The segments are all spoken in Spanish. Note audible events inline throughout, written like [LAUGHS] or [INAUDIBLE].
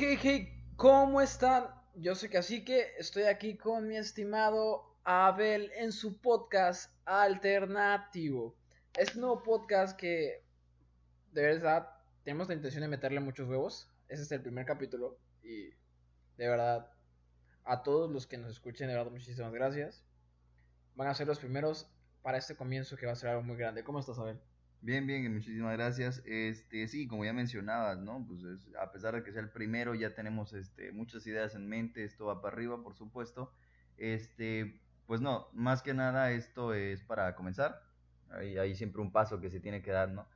hey, hey, ¿cómo están? Yo soy Cacique, estoy aquí con mi estimado Abel en su podcast alternativo. Este nuevo podcast que de verdad tenemos la intención de meterle muchos huevos. Ese es el primer capítulo y de verdad a todos los que nos escuchen, de verdad muchísimas gracias. Van a ser los primeros para este comienzo que va a ser algo muy grande. ¿Cómo estás, Abel? Bien, bien, muchísimas gracias. Este, sí, como ya mencionabas, ¿no? Pues a pesar de que sea el primero, ya tenemos este, muchas ideas en mente, esto va para arriba, por supuesto. Este, pues no, más que nada esto es para comenzar. Hay, siempre un paso que se tiene que dar, ¿no?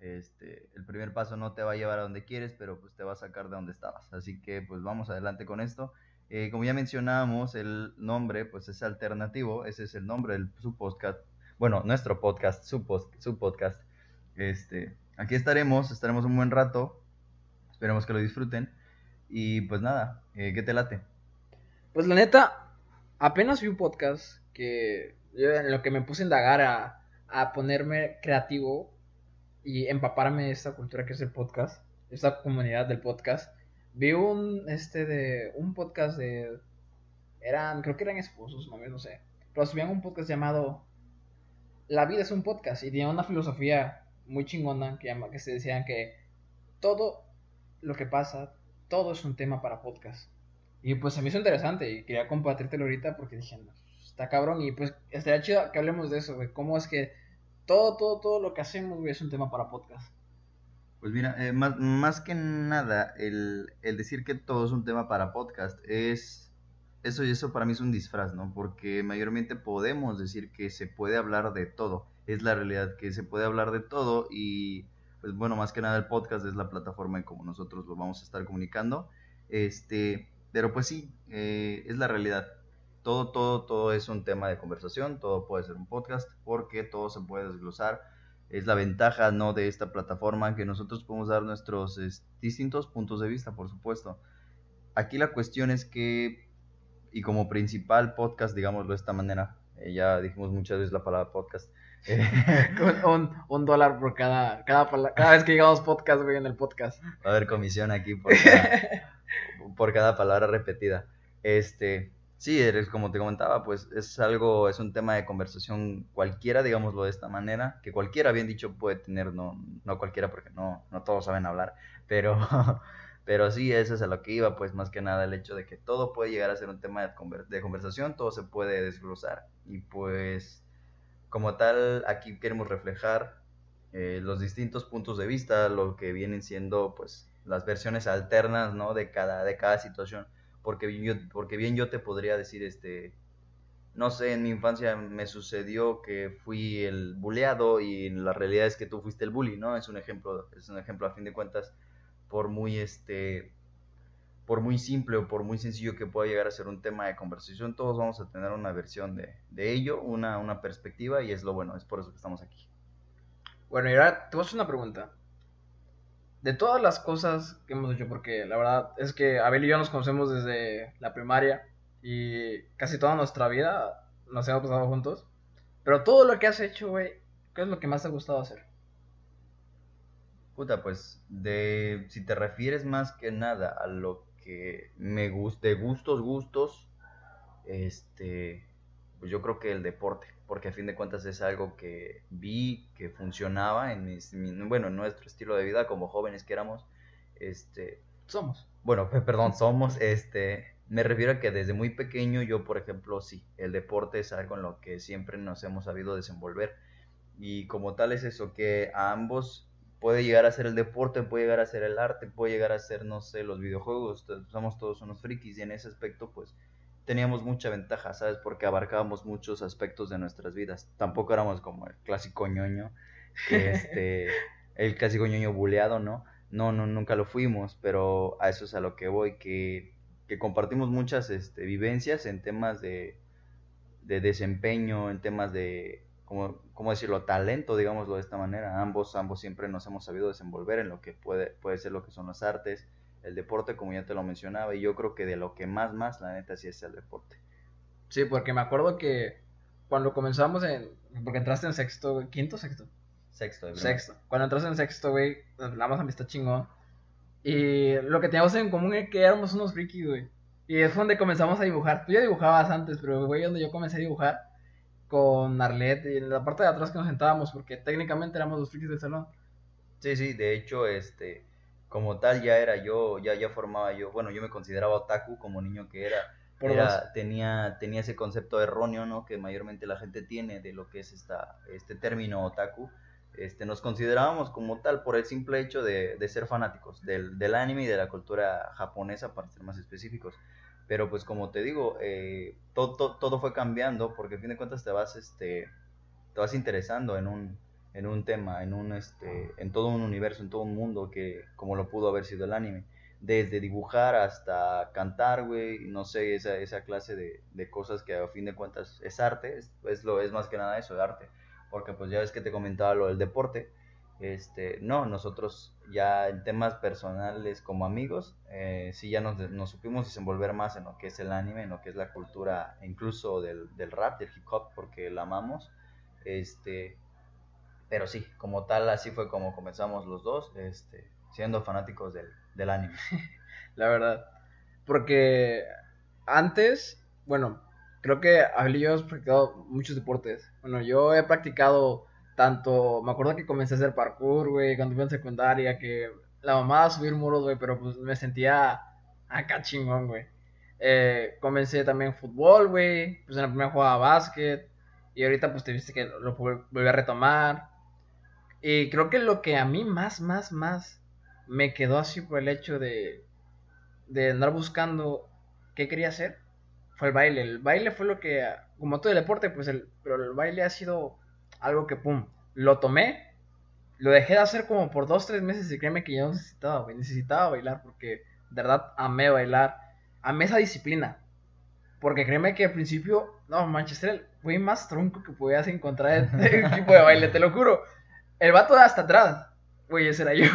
Este, el primer paso no te va a llevar a donde quieres, pero pues te va a sacar de donde estabas. Así que pues vamos adelante con esto. Eh, como ya mencionábamos, el nombre pues es alternativo, ese es el nombre del su podcast, bueno, nuestro podcast, su, su podcast este, aquí estaremos, estaremos un buen rato. Esperemos que lo disfruten. Y pues nada, eh, ¿qué te late? Pues la neta, apenas vi un podcast que en lo que me puse a indagar a, a ponerme creativo y empaparme de esta cultura que es el podcast, esta comunidad del podcast. Vi un este de un podcast de eran creo que eran esposos, no, no sé, pero subían un podcast llamado La vida es un podcast y tenía una filosofía muy chingona que, se decían que todo lo que pasa, todo es un tema para podcast. Y pues se me hizo interesante y quería compartírtelo ahorita porque dije, está cabrón y pues estaría chido que hablemos de eso, güey. Cómo es que todo, todo, todo lo que hacemos, güey, es un tema para podcast. Pues mira, eh, más, más, que nada, el, el, decir que todo es un tema para podcast es... Eso y eso para mí es un disfraz, ¿no? Porque mayormente podemos decir que se puede hablar de todo es la realidad, que se puede hablar de todo y pues bueno, más que nada el podcast es la plataforma en como nosotros lo vamos a estar comunicando. Este, pero pues sí, eh, es la realidad. Todo, todo, todo es un tema de conversación, todo puede ser un podcast porque todo se puede desglosar. Es la ventaja, ¿no? De esta plataforma que nosotros podemos dar nuestros distintos puntos de vista, por supuesto. Aquí la cuestión es que, y como principal podcast, digámoslo de esta manera, eh, ya dijimos muchas veces la palabra podcast, [LAUGHS] un, un, dólar por cada, cada, cada vez que llegamos podcast, güey, en el podcast. Va a haber comisión aquí por cada, [LAUGHS] por cada palabra repetida. Este, sí, eres como te comentaba, pues es algo, es un tema de conversación cualquiera, digámoslo de esta manera, que cualquiera, bien dicho, puede tener, no, no cualquiera, porque no, no todos saben hablar, pero, [LAUGHS] pero sí, eso es a lo que iba, pues más que nada el hecho de que todo puede llegar a ser un tema de, de conversación, todo se puede desglosar, y pues como tal, aquí queremos reflejar eh, los distintos puntos de vista, lo que vienen siendo pues las versiones alternas, ¿no? De cada, de cada situación. Porque bien yo te podría decir, este, no sé, en mi infancia me sucedió que fui el buleado y la realidad es que tú fuiste el bully, ¿no? Es un ejemplo, es un ejemplo a fin de cuentas, por muy, este, por muy simple o por muy sencillo que pueda llegar a ser un tema de conversación, todos vamos a tener una versión de, ello, una, una, perspectiva, y es lo bueno, es por eso que estamos aquí. Bueno, y ahora te voy a hacer una pregunta. De todas las cosas que hemos hecho, porque la verdad es que Abel y yo nos conocemos desde la primaria y casi toda nuestra vida nos hemos pasado juntos, pero todo lo que has hecho, güey, ¿qué es lo que más te ha gustado hacer? Puta, pues de si te refieres más que nada a lo que me guste, gustos, gustos, este, pues yo creo que el deporte, porque a fin de cuentas es algo que vi que funcionaba en, bueno, en nuestro estilo de vida como jóvenes que éramos, este, somos. Bueno, perdón, somos, este, me refiero a que desde muy pequeño yo, por ejemplo, sí, el deporte es algo en lo que siempre nos hemos sabido desenvolver y como tal es eso que a ambos puede llegar a ser el deporte, puede llegar a ser el arte, puede llegar a ser, no sé, los videojuegos, somos todos unos frikis y en ese aspecto pues teníamos mucha ventaja, ¿sabes? Porque abarcábamos muchos aspectos de nuestras vidas. Tampoco éramos como el clásico ñoño, [LAUGHS] este, el clásico ñoño buleado, ¿no? No, no, nunca lo fuimos, pero a eso es a lo que voy, que, que compartimos muchas este, vivencias en temas de, de desempeño, en temas de como, ¿cómo decirlo? Talento, digámoslo de esta manera. Ambos, ambos siempre nos hemos sabido desenvolver en lo que puede, puede ser lo que son las artes, el deporte, como ya te lo mencionaba, y yo creo que de lo que más, más, la neta, sí es el deporte. Sí, porque me acuerdo que cuando comenzamos en, porque entraste en sexto, quinto, sexto. Sexto, Sexto. Cuando entraste en sexto, güey, hablamos amistad chingón. Y lo que teníamos en común es que éramos unos frikis, güey. Y es donde comenzamos a dibujar. Tú ya dibujabas antes, pero güey, donde yo comencé a dibujar con Arlette y en la parte de atrás que nos sentábamos, porque técnicamente éramos los frikis del salón. Sí, sí, de hecho, este, como tal ya era yo, ya, ya formaba yo, bueno, yo me consideraba otaku como niño que era, era tenía, tenía ese concepto erróneo, ¿no? Que mayormente la gente tiene de lo que es esta, este término otaku. Este, nos considerábamos como tal por el simple hecho de, de ser fanáticos del, del, anime y de la cultura japonesa, para ser más específicos. Pero pues como te digo, eh, todo, todo, fue cambiando porque a fin de cuentas te vas, este, te vas interesando en un, en un tema, en, un, este, en todo un universo, en todo un mundo que como lo pudo haber sido el anime. Desde dibujar hasta cantar, güey, no sé, esa, esa clase de, de, cosas que a fin de cuentas es arte, es, lo, es más que nada eso, de arte. Porque pues ya ves que te comentaba lo del deporte, este, no, nosotros ya en temas personales como amigos, eh, sí ya nos, nos, supimos desenvolver más en lo que es el anime, en lo que es la cultura, incluso del, del rap, del hip hop, porque la amamos. Este, pero sí, como tal, así fue como comenzamos los dos, este, siendo fanáticos del, del anime. [LAUGHS] La verdad. Porque antes, bueno, creo que Abel y yo hemos practicado muchos deportes. Bueno, yo he practicado tanto, me acuerdo que comencé a hacer parkour, güey, cuando fui en secundaria, que la mamá a subir muros, güey, pero pues me sentía acá chingón, güey. Eh, comencé también fútbol, güey, pues en la primera jugaba básquet, y ahorita pues te viste que lo volví a retomar. Y creo que lo que a mí más, más, más me quedó así por el hecho de, de andar buscando qué quería hacer fue el baile. El baile fue lo que, como todo el deporte, pues el, pero el baile ha sido algo que, pum, lo tomé, lo dejé de hacer como por dos, tres meses y créeme que yo necesitaba, necesitaba bailar porque de verdad amé bailar, amé esa disciplina. Porque créeme que al principio, no, Manchester fue más tronco que podías encontrar en [LAUGHS] el tipo de baile, te lo juro. El vato de hasta atrás. Güey, ese era yo.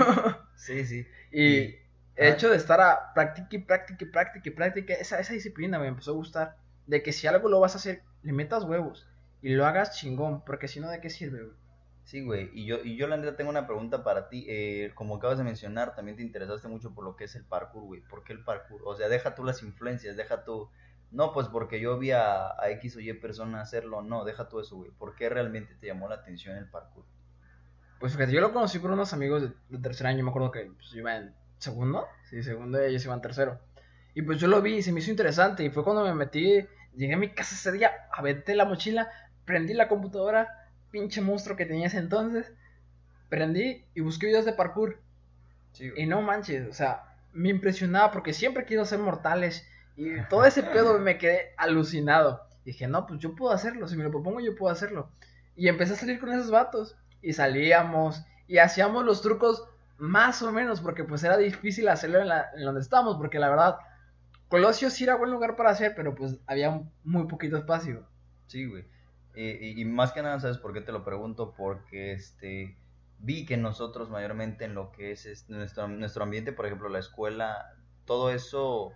Sí, sí. Y, el hecho de estar a práctica y práctica y práctica y práctica, esa, esa disciplina me empezó a gustar. De que si algo lo vas a hacer, le metas huevos y lo hagas chingón, porque si no, ¿de qué sirve, güey? Sí, güey, y yo, y yo la neta tengo una pregunta para ti. Eh, como acabas de mencionar, también te interesaste mucho por lo que es el parkour, güey. ¿Por qué el parkour? O sea, deja tú las influencias, deja tú... No, pues porque yo vi a, a X o Y persona hacerlo, no, deja tú eso, güey. ¿Por qué realmente te llamó la atención el parkour? Pues fíjate, yo lo conocí por unos amigos de, tercer año, me acuerdo que pues, iba en segundo, sí, segundo, y ellos iban tercero. Y pues yo lo vi y se me hizo interesante, y fue cuando me metí, llegué a mi casa ese día, aventé la mochila, prendí la computadora, pinche monstruo que tenía ese entonces, prendí y busqué videos de parkour. y no manches, o sea, me impresionaba porque siempre quiero ser mortales, y todo ese pedo me quedé alucinado. dije, no, pues yo puedo hacerlo, si me lo propongo yo puedo hacerlo. Y empecé a salir con esos vatos y salíamos y hacíamos los trucos más o menos porque pues era difícil hacerlo en, la, en donde estábamos porque la verdad Colosio sí era buen lugar para hacer pero pues había muy poquito espacio. Sí, güey. Y, más que nada, ¿sabes por qué te lo pregunto? Porque este vi que nosotros mayormente en lo que es, nuestro, nuestro ambiente, por ejemplo, la escuela, todo eso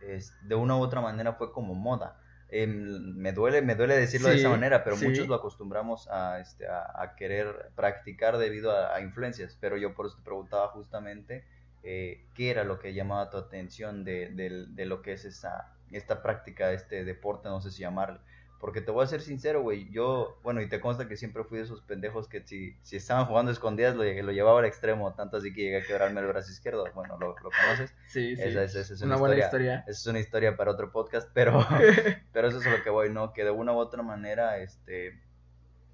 es, de una u otra manera fue como moda. Em, me duele me duele decirlo de esa manera, pero muchos lo acostumbramos a, este, a, querer practicar debido a, influencias. Pero yo por eso te preguntaba justamente eh, qué era lo que llamaba tu atención de, de, lo que es esa, esta práctica, este deporte, no sé si llamarle. Porque te voy a ser sincero, güey. Yo, bueno, y te consta que siempre fui de esos pendejos que si, si estaban jugando escondidas lo, lo llevaba al extremo, tanto así que llegué a quebrarme el brazo izquierdo. Bueno, ¿lo, lo conoces? [LAUGHS] Sí, sí. Esa, es una, buena historia. Esa es una historia para otro podcast, pero, [LAUGHS] pero eso es lo que voy, ¿no? Que de una u otra manera, este,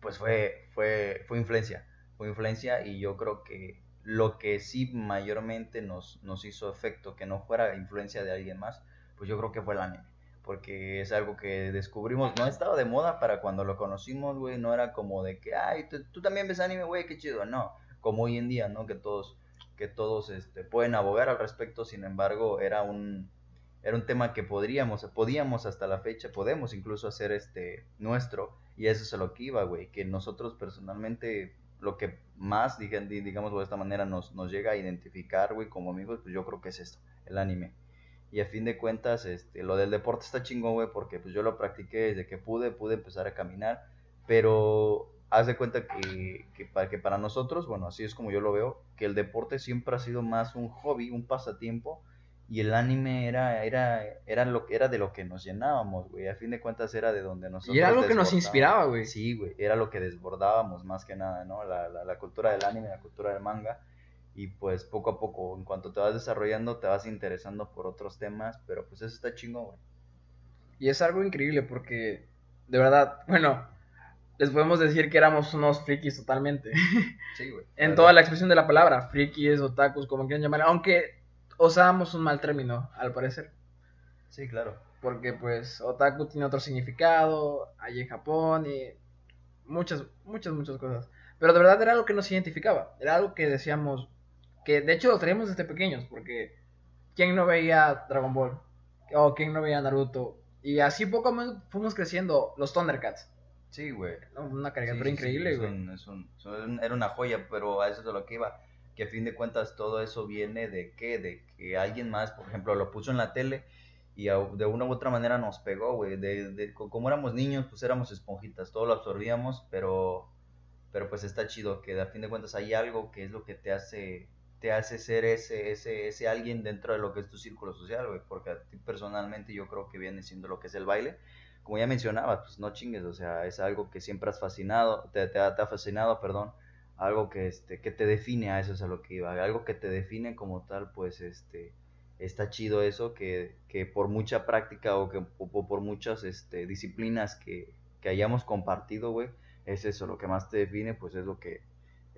pues fue, fue, fue influencia. Fue influencia y yo creo que lo que sí mayormente nos, nos hizo efecto, que no fuera influencia de alguien más, pues yo creo que fue el anime porque es algo que descubrimos, no estaba de moda para cuando lo conocimos, güey, no era como de que, ay, tú, también ves anime, güey, qué chido, no, como hoy en día, ¿no? Que todos, que todos este, pueden abogar al respecto, sin embargo, era un, era un tema que podríamos, podíamos hasta la fecha, podemos incluso hacer este nuestro, y eso es lo que iba, güey, que nosotros personalmente, lo que más, digamos de esta manera, nos, nos llega a identificar, güey, como amigos, pues yo creo que es esto, el anime y a fin de cuentas, este, lo del deporte está chingón, güey, porque pues yo lo practiqué desde que pude, pude empezar a caminar. Pero haz de cuenta que, que, para, que para nosotros, bueno, así es como yo lo veo, que el deporte siempre ha sido más un hobby, un pasatiempo, y el anime era, era, era, lo, era de lo que nos llenábamos, güey, a fin de cuentas era de donde nosotros... Y era lo que nos inspiraba, güey. Sí, güey, era lo que desbordábamos más que nada, ¿no? La, la, la cultura del anime, la cultura del manga, y pues poco a poco, en cuanto te vas desarrollando, te vas interesando por otros temas, pero pues eso está chingón, güey. Y es algo increíble porque, de verdad, bueno, les podemos decir que éramos unos frikis totalmente. [LAUGHS] Sí, güey. en toda la expresión de la palabra, frikis, otakus, como quieran llamar, aunque usábamos un mal término, al parecer. Sí, claro. Porque pues otaku tiene otro significado, allí en Japón y muchas, muchas, muchas cosas. Pero de verdad era algo que nos identificaba, era algo que decíamos, que de hecho lo traíamos desde pequeños, porque ¿quién no veía Dragon Ball? O ¿quién no veía Naruto? Y así poco a poco fuimos creciendo los Thundercats. Sí, güey. Una caricatura Sí, sí, sí, increíble, güey. era una joya, pero a eso es a lo que iba. Que a fin de cuentas todo eso viene de qué? De que alguien más, por ejemplo, lo puso en la tele y a- de una u otra manera nos pegó, güey. De, de- co- como éramos niños, pues éramos esponjitas, todo lo absorbíamos, pero, pero pues está chido que a fin de cuentas hay algo que es lo que te hace, te hace ser ese, ese, ese alguien dentro de lo que es tu círculo social, güey. Porque a ti personalmente yo creo que viene siendo lo que es el baile como ya mencionabas, pues no chingues, o sea, es algo que siempre has fascinado, te, te ha, te ha fascinado, perdón, algo que, este, que te define, a eso es a lo que iba, algo que te define como tal, pues, este, está chido eso, que, que por mucha práctica o que o por muchas, este, disciplinas que, que hayamos compartido, güey, es eso, lo que más te define, pues es lo que,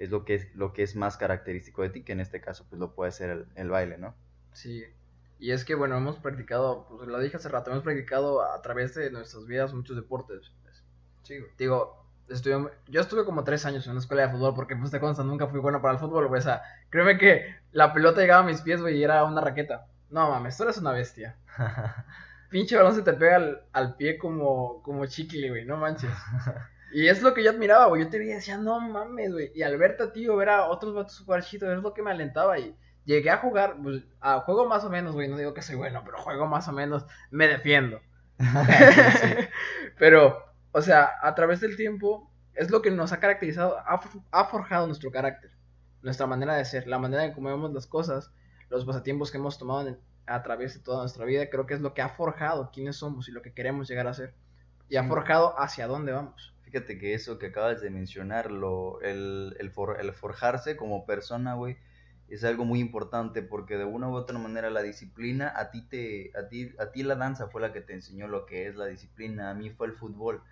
es lo que es, lo que es más característico de ti, que en este caso, pues lo puede ser el, el baile, ¿no? Sí. Y es que, bueno, hemos practicado, pues lo dije hace rato, hemos practicado a través de nuestras vidas muchos deportes. Sí, güey. Digo, estuve, yo estuve como tres años en una escuela de fútbol porque, pues, te consta, nunca fui bueno para el fútbol, güey. O sea, créeme que la pelota llegaba a mis pies, güey, y era una raqueta. No, mames, tú eres una bestia. [LAUGHS] Pinche balón se te pega al, al pie como, como chicle, güey, no manches. [LAUGHS] Y es lo que yo admiraba, güey. Yo te veía y decía, no mames, güey. Y al verte a ti o ver a otros vatos jugar chido, es lo que me alentaba. Y llegué a jugar, pues, a juego más o menos, güey. No digo que soy bueno, pero juego más o menos. Me defiendo. [LAUGHS] [LAUGHS] Pero, o sea, a través del tiempo, es lo que nos ha caracterizado, ha, ha forjado nuestro carácter, nuestra manera de ser, la manera en cómo vemos las cosas, los pasatiempos que hemos tomado en- a través de toda nuestra vida, creo que es lo que ha forjado quiénes somos y lo que queremos llegar a ser. Y ha forjado hacia dónde vamos. Fíjate que eso que acabas de mencionar, el, el, for- el forjarse como persona, güey, es algo muy importante porque de una u otra manera la disciplina, a ti, te, a, ti, a ti la danza fue la que te enseñó lo que es la disciplina, a mí fue el fútbol.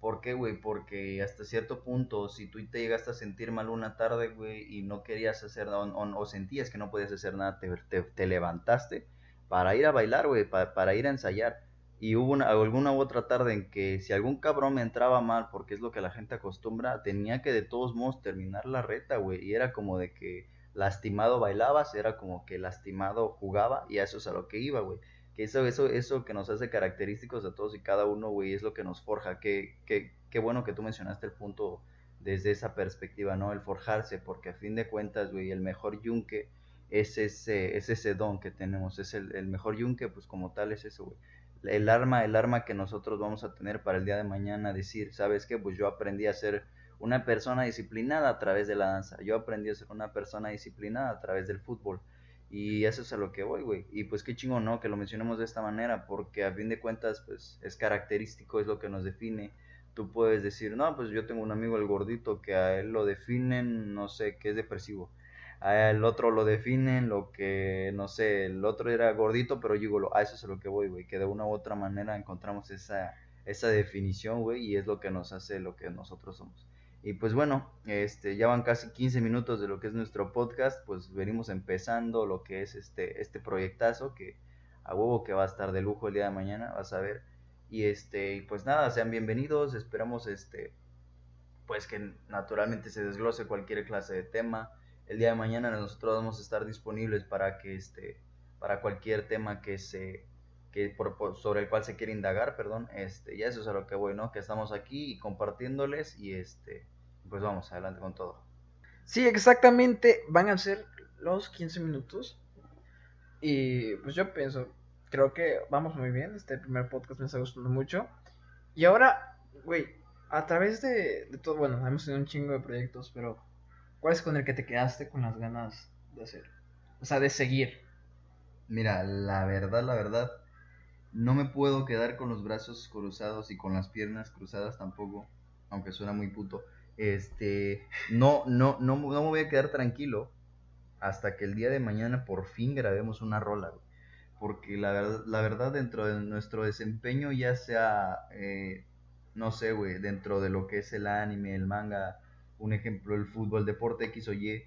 ¿Por qué, güey? Porque hasta cierto punto, si tú te llegaste a sentir mal una tarde, güey, y no querías hacer nada, o, sentías que no podías hacer nada, te, te, te levantaste para ir a bailar, güey, pa- para ir a ensayar. Y hubo una, alguna u otra tarde en que si algún cabrón me entraba mal, porque es lo que la gente acostumbra, tenía que de todos modos terminar la reta, güey. Y era como de que lastimado bailabas, era como que lastimado jugaba, y a eso es a lo que iba, güey. Que eso, eso, eso que nos hace característicos a todos y cada uno, güey, es lo que nos forja. Qué, qué, qué bueno que tú mencionaste el punto desde esa perspectiva, ¿no? El forjarse, porque a fin de cuentas, güey, el mejor yunque es ese, es ese don que tenemos, es el, el mejor yunque, pues como tal es eso, güey el arma, el arma que nosotros vamos a tener para el día de mañana, decir, ¿sabes qué? Pues yo aprendí a ser una persona disciplinada a través de la danza, yo aprendí a ser una persona disciplinada a través del fútbol. Y eso es a lo que voy, güey. Y pues qué chingo, ¿no? Que lo mencionemos de esta manera, porque a fin de cuentas, pues es característico, es lo que nos define. Tú puedes decir, no, pues yo tengo un amigo, el gordito, que a él lo definen, no sé, que es depresivo a el otro lo definen, lo que, no sé, el otro era gordito, pero digo, a eso es a lo que voy, güey, que de una u otra manera encontramos esa, esa definición, güey, y es lo que nos hace lo que nosotros somos. Y pues bueno, este, ya van casi 15 minutos de lo que es nuestro podcast, pues venimos empezando lo que es este, este proyectazo, que a huevo que va a estar de lujo el día de mañana, vas a ver. Y este, pues nada, sean bienvenidos, esperamos este, pues que naturalmente se desglose cualquier clase de tema el día de mañana nosotros vamos a estar disponibles para que este para cualquier tema que se que sobre el cual se quiere indagar perdón este ya eso es a lo que voy no que estamos aquí y compartiéndoles y este pues vamos adelante con todo Sí, exactamente. Van a ser los 15 minutos. Y pues yo pienso, creo que vamos muy bien. Este primer podcast me está gustando mucho. Y ahora, güey, a través de, de todo, bueno, hemos tenido un chingo de proyectos, pero ¿cuál es con el que te quedaste con las ganas de hacer? O sea, de seguir. Mira, la verdad, la verdad, no me puedo quedar con los brazos cruzados y con las piernas cruzadas tampoco, aunque suena muy puto. Este, no, no, no, no me voy a quedar tranquilo hasta que el día de mañana por fin grabemos una rola, güey. Porque la verdad, la verdad dentro de nuestro desempeño, ya sea, eh, no sé, güey, dentro de lo que es el anime, el manga, un ejemplo, el fútbol, deporte X o Y,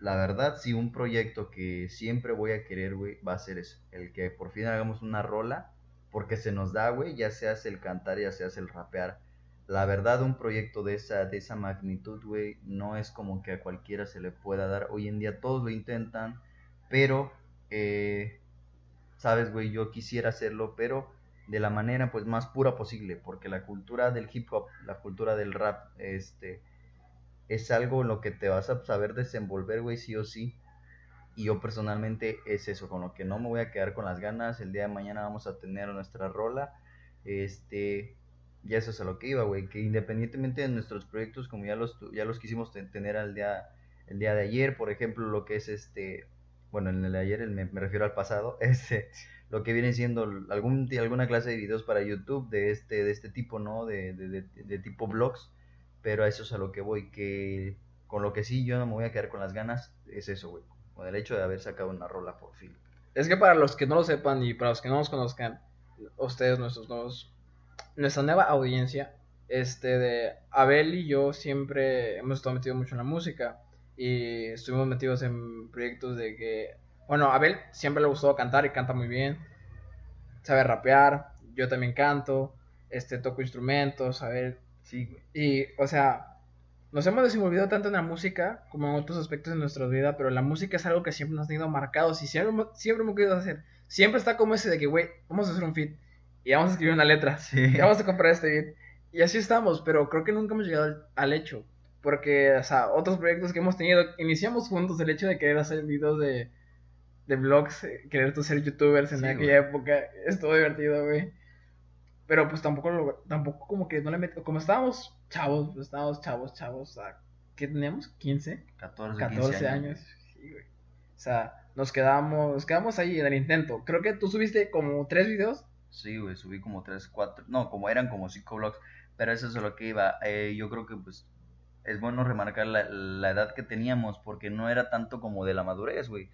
la verdad, sí, un proyecto que siempre voy a querer, güey, va a ser eso. El que por fin hagamos una rola, porque se nos da, güey, ya se hace el cantar, ya se hace el rapear. La verdad, un proyecto de esa, de esa magnitud, güey, no es como que a cualquiera se le pueda dar. Hoy en día todos lo intentan, pero, eh, sabes, güey, yo quisiera hacerlo, pero de la manera, pues, más pura posible, porque la cultura del hip hop, la cultura del rap, este es algo en lo que te vas a saber desenvolver, güey, sí o sí. Y yo personalmente es eso, con lo que no me voy a quedar con las ganas. El día de mañana vamos a tener nuestra rola. Este, ya eso es a lo que iba, güey. Que independientemente de nuestros proyectos, como ya los, ya los quisimos tener al día, el día de ayer, por ejemplo, lo que es este, bueno, en el de ayer me, me refiero al pasado, [LAUGHS] este, lo que viene siendo algún, alguna clase de videos para YouTube de este, de este tipo, ¿no? De, de, de, de tipo vlogs pero eso es a lo que voy, que con lo que sí yo no me voy a quedar con las ganas, es eso, güey. Con el hecho de haber sacado una rola por fin. Es que para los que no lo sepan y para los que no nos conozcan, ustedes, nuestros nuevos, nuestra nueva audiencia, este de Abel y yo siempre hemos estado metidos mucho en la música y estuvimos metidos en proyectos de que, bueno, Abel siempre le gustó cantar y canta muy bien, sabe rapear, yo también canto, este toco instrumentos, a ver, Sí, güey. Y, o sea, nos hemos desenvolvido tanto en la música como en otros aspectos de nuestra vida, pero la música es algo que siempre nos ha tenido marcados y siempre, siempre hemos querido hacer. Siempre está como ese de que, güey, vamos a hacer un fit y vamos a escribir una letra Sí. y vamos a comprar este beat. Y así estamos, pero creo que nunca hemos llegado al, al hecho. Porque, o sea, otros proyectos que hemos tenido, iniciamos juntos el hecho de querer hacer videos de, de vlogs, eh, querer tú ser youtubers en Sí, aquella güey. época. Estuvo divertido, güey. Pero pues tampoco, lo- tampoco como que no le meto, como estábamos chavos, pues estábamos chavos, chavos, o sea, ¿qué teníamos? ¿15? 14, 14 15 años. Sí, güey. O sea, nos quedamos, nos quedamos ahí en el intento. Creo que tú subiste como tres videos. Sí, güey, subí como 3, 4, no, como eran como 5 vlogs, pero eso es lo que iba. Eh, yo creo que pues es bueno remarcar la, la edad que teníamos, porque no era tanto como de la madurez, güey,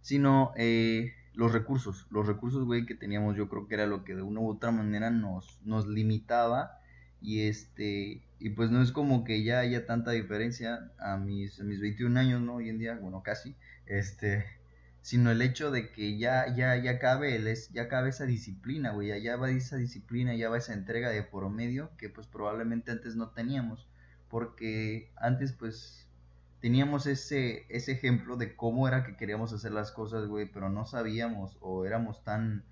sino eh, los recursos, los recursos, güey, que teníamos, yo creo que era lo que de una u otra manera nos, nos limitaba, y este, y pues no es como que ya haya tanta diferencia a mis, a mis 21 años, ¿no? Hoy en día, bueno, casi, este, sino el hecho de que ya, ya, ya cabe, el, es- ya cabe esa disciplina, güey, ya, ya va esa disciplina, ya va esa entrega de por medio que pues probablemente antes no teníamos, porque antes pues teníamos ese, ese ejemplo de cómo era que queríamos hacer las cosas, güey, pero no sabíamos o éramos tan,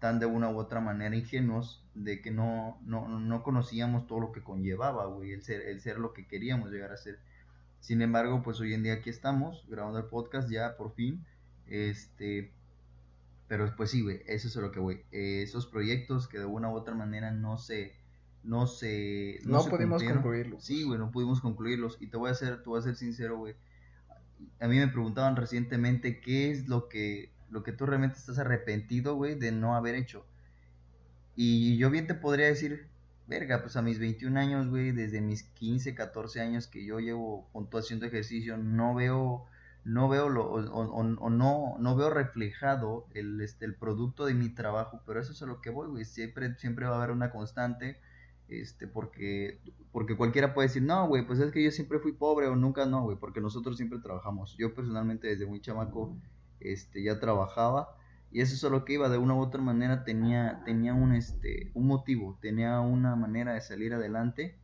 tan de una u otra manera ingenuos de que no, no, no conocíamos todo lo que conllevaba, güey, el ser, el ser lo que queríamos llegar a ser. Sin embargo, pues hoy en día aquí estamos grabando el podcast ya por fin. Este, pero pues sí, güey, eso es lo que voy. Eh, esos proyectos que de una u otra manera no se, no se, No se pudimos cumplieron. concluirlos. Sí, güey, no pudimos concluirlos. Y te voy a ser, te voy a ser sincero, güey. A mí me preguntaban recientemente qué es lo que, lo que tú realmente estás arrepentido, güey, de no haber hecho. Y yo bien te podría decir, verga, pues a mis 21 años, güey, desde mis 15, 14 años que yo llevo junto haciendo ejercicio, no veo, no veo lo, o, o- o no, no veo reflejado el, este, el producto de mi trabajo, pero eso es a lo que voy, güey, siempre, siempre va a haber una constante, este, porque, porque cualquiera puede decir, no, güey, pues es que yo siempre fui pobre o nunca, no, güey, porque nosotros siempre trabajamos. Yo personalmente desde muy chamaco, este, ya trabajaba y eso es que iba, de una u otra manera tenía, tenía un, este, un motivo, tenía una manera de salir adelante.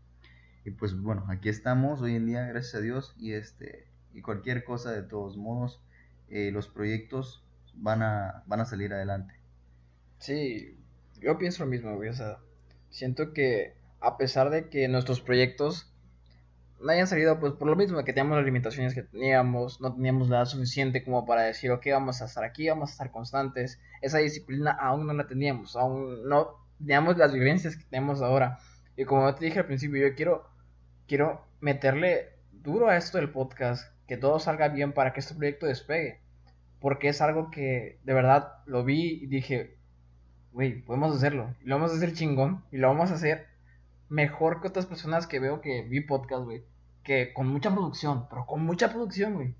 Y pues bueno, aquí estamos hoy en día, gracias a Dios. Y este, y cualquier cosa de todos modos, eh, los proyectos van a, van a salir adelante. Sí, yo pienso lo mismo, güey. Siento que a pesar de que nuestros proyectos no hayan salido, pues por lo mismo, que teníamos las limitaciones que teníamos, no teníamos la edad suficiente como para decir, ok, vamos a estar aquí, vamos a estar constantes. Esa disciplina aún no la teníamos, aún no teníamos las vivencias que tenemos ahora. Y como te dije al principio, yo quiero, quiero meterle duro a esto del podcast, que todo salga bien para que este proyecto despegue. Porque es algo que de verdad lo vi y dije, güey, podemos hacerlo. Lo vamos a hacer chingón. Y lo vamos a hacer mejor que otras personas que veo que vi podcast, güey. Que con mucha producción, pero con mucha producción, güey.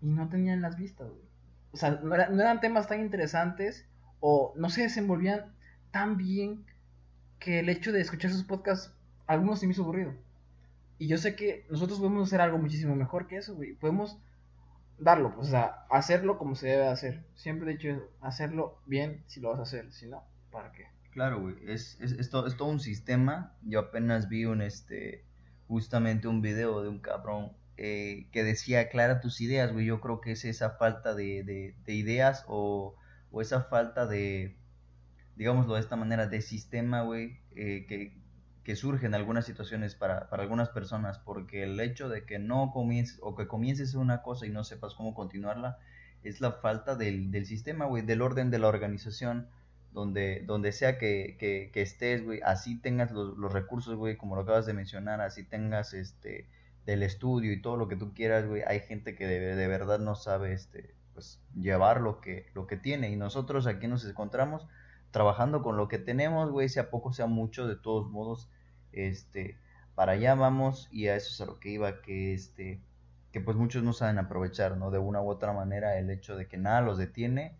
Y no tenían las vistas, güey. O sea, no, no eran temas tan interesantes o no se desenvolvían tan bien que el hecho de escuchar sus podcasts, algunos se me hizo aburrido. Y yo sé que nosotros podemos hacer algo muchísimo mejor que eso, güey. Podemos darlo, pues, o sea, hacerlo como se debe hacer. Siempre he dicho hacerlo bien si lo vas a hacer, si no, ¿para qué? Claro, güey, es, es, es, todo, es todo un sistema. Yo apenas vi un, este, justamente un video de un cabrón eh, que decía, aclara tus ideas, güey. Yo creo que es esa falta de, de, de ideas o, o, esa falta de, digámoslo de esta manera, de sistema, güey, eh, que, que surge en algunas situaciones para, para, algunas personas, porque el hecho de que no comiences o que comiences una cosa y no sepas cómo continuarla, es la falta del, del sistema, güey, del orden de la organización, donde, donde sea que, que, que estés, güey, así tengas los, los recursos, güey, como lo acabas de mencionar, así tengas este del estudio y todo lo que tú quieras, güey, hay gente que de, de verdad no sabe este pues llevar lo que lo que tiene. Y nosotros aquí nos encontramos trabajando con lo que tenemos, güey, sea poco, sea mucho, de todos modos, este, para allá vamos y a eso es a lo que iba, que este, que pues muchos no saben aprovechar, ¿no? De una u otra manera el hecho de que nada los detiene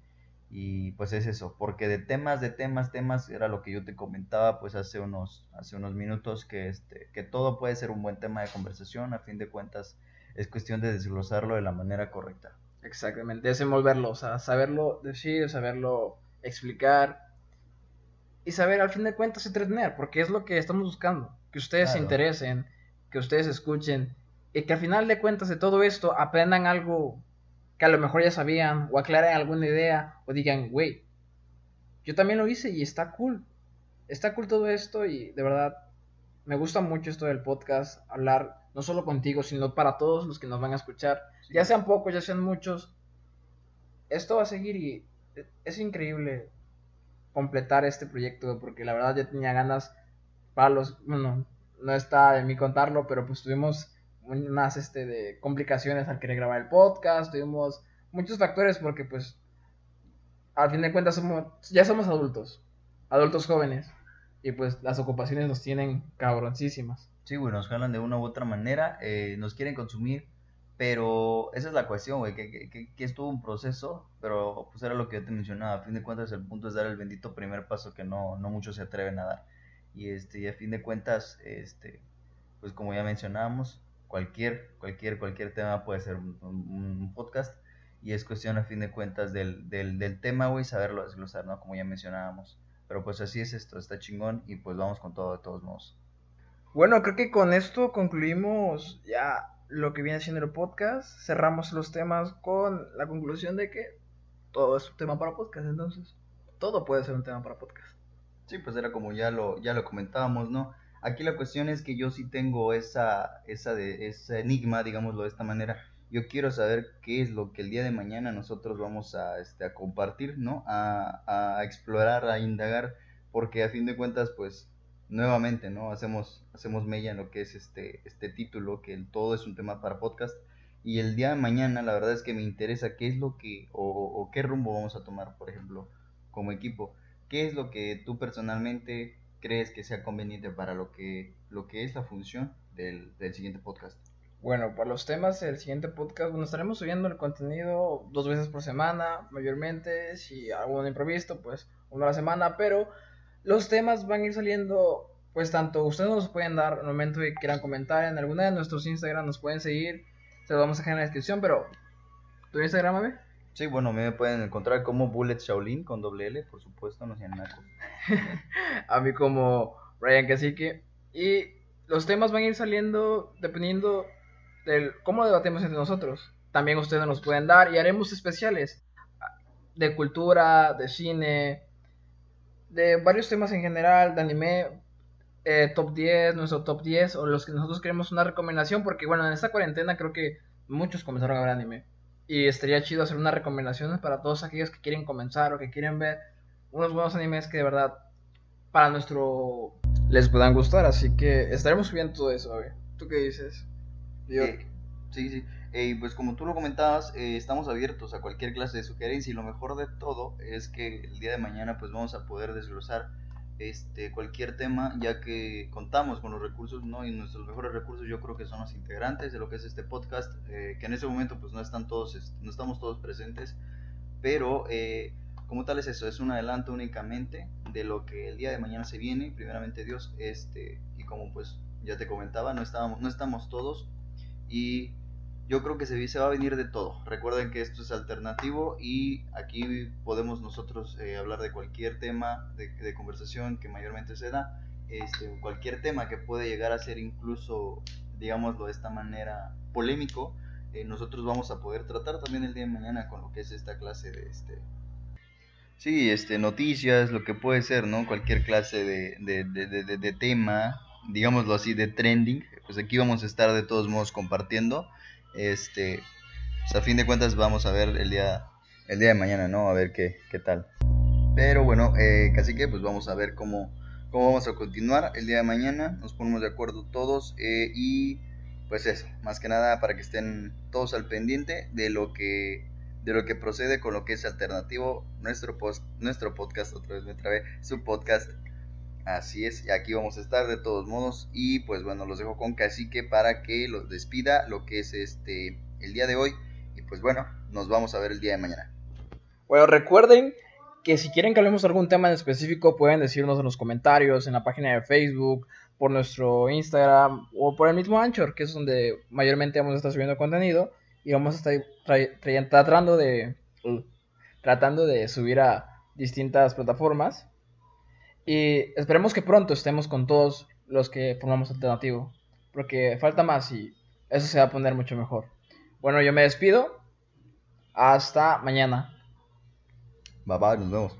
y pues es eso, porque de temas, de temas, temas, era lo que yo te comentaba pues hace unos, hace unos minutos, que este, que todo puede ser un buen tema de conversación, a fin de cuentas es cuestión de desglosarlo de la manera correcta. Exactamente, desenvolverlo, o sea, saberlo decir, saberlo explicar, y saber al fin de cuentas entretener, porque es lo que estamos buscando, que ustedes claro. se interesen, que ustedes escuchen y que al final de cuentas de todo esto aprendan algo que a lo mejor ya sabían o aclaren alguna idea o digan, güey, yo también lo hice y está cool, está cool todo esto y de verdad me gusta mucho esto del podcast, hablar no solo contigo, sino para todos los que nos van a escuchar, sí. ya sean pocos, ya sean muchos, esto va a seguir y es increíble completar este proyecto, porque la verdad ya tenía ganas para los, bueno, no está de mí contarlo, pero pues tuvimos unas este, de complicaciones al querer grabar el podcast, tuvimos muchos factores porque pues al fin de cuentas somos, ya somos adultos, adultos jóvenes, y pues las ocupaciones nos tienen cabroncísimas. Sí, güey, nos jalan de una u otra manera, eh, nos quieren consumir, pero esa es la cuestión, güey, que, que, que, es todo un proceso, pero pues era lo que yo te mencionaba, a fin de cuentas el punto es dar el bendito primer paso que no, no muchos se atreven a dar. Y, este, a fin de cuentas, este, pues como ya mencionábamos, cualquier, cualquier, cualquier tema puede ser un podcast y es cuestión a fin de cuentas del, del, del tema, güey, saberlo desglosar, ¿no? Como ya mencionábamos. Pero pues así es esto, está chingón y pues vamos con todo de todos modos. Bueno, creo que con esto concluimos ya lo que viene siendo el podcast. Cerramos los temas con la conclusión de que todo es un tema para podcast, entonces todo puede ser un tema para podcast. Sí, pues era como ya lo, ya lo comentábamos, ¿no? Aquí la cuestión es que yo sí tengo esa, esa de, ese enigma, digámoslo de esta manera. Yo quiero saber qué es lo que el día de mañana nosotros vamos a, este, a compartir, ¿no? A, a explorar, a indagar, porque a fin de cuentas, pues nuevamente, ¿no? Hacemos, hacemos mella en lo que es este, este título, que el todo es un tema para podcast. Y el día de mañana, la verdad es que me interesa qué es lo que, o, qué rumbo vamos a tomar, por ejemplo, como equipo. ¿Qué es lo que tú personalmente crees que sea conveniente para lo que, lo que es la función del, del siguiente podcast? Bueno, para los temas del siguiente podcast, bueno, estaremos subiendo el contenido dos veces por semana, mayormente, si algún imprevisto, pues una a la semana, pero los temas van a ir saliendo, pues tanto ustedes nos pueden dar en el momento que quieran comentar en alguna de nuestros Instagram, nos pueden seguir, se los vamos a dejar en la descripción, pero ¿tu Instagram, ame? Sí, bueno, me pueden encontrar como Bullet Shaolin con doble L, por supuesto, no sean nacos. [LAUGHS] a mí como Ryan Cacique. Y los temas van a ir saliendo dependiendo del cómo debatemos entre nosotros. También ustedes nos pueden dar y haremos especiales de cultura, de cine, de varios temas en general, de anime, eh, top 10, nuestro top 10, o los que nosotros queremos una recomendación, porque bueno, en esta cuarentena creo que muchos comenzaron a ver anime. Y estaría chido hacer unas recomendaciones para todos aquellos que quieren comenzar o que quieren ver unos buenos animes que de verdad, para nuestro les puedan gustar. Así que estaremos subiendo todo eso, a. ¿Tú qué dices? Yo- Eh, sí, sí. Eh, pues como tú lo comentabas, eh, estamos abiertos a cualquier clase de sugerencia y lo mejor de todo es que el día de mañana pues vamos a poder desglosar este cualquier tema ya que contamos con los recursos, ¿no? Y nuestros mejores recursos yo creo que son los integrantes de lo que es este podcast, eh, que en ese momento pues no están todos, est- no estamos todos presentes, pero eh, como tal es eso, es un adelanto únicamente de lo que el día de mañana se viene, primeramente Dios, este, y como pues ya te comentaba, no estábamos, no estamos todos, y yo creo que se, va a venir de todo. Recuerden que esto es alternativo y aquí podemos nosotros eh, hablar de cualquier tema de, conversación que mayormente se da, este, cualquier tema que puede llegar a ser incluso, digámoslo de esta manera, polémico, eh, nosotros vamos a poder tratar también el día de mañana con lo que es esta clase de este sí este noticias lo que puede ser no cualquier clase de- de- de tema digámoslo así de trending pues aquí vamos a estar de todos modos compartiendo este a fin de cuentas vamos a ver el día el día de mañana no a ver qué, qué tal pero bueno eh, casi que pues vamos a ver cómo cómo vamos a continuar el día de mañana nos ponemos de acuerdo todos eh, y pues eso, más que nada para que estén todos al pendiente de lo que de lo que procede con lo que es alternativo nuestro post, nuestro podcast otra vez me trabé, su podcast. Así es, y aquí vamos a estar de todos modos y pues bueno, los dejo con Cacique para que los despida lo que es este el día de hoy y pues bueno, nos vamos a ver el día de mañana. Bueno, recuerden que si quieren que hablemos de algún tema en específico, pueden decirnos en los comentarios, en la página de Facebook, por nuestro Instagram o por el mismo Anchor, que es donde mayormente vamos a estar subiendo contenido y vamos a estar tra- tra- tratando de uh, tratando de subir a distintas plataformas. Y esperemos que pronto estemos con todos los que formamos alternativo, porque falta más y eso se va a poner mucho mejor. Bueno, yo me despido. Hasta mañana. Bye bye, nos vemos.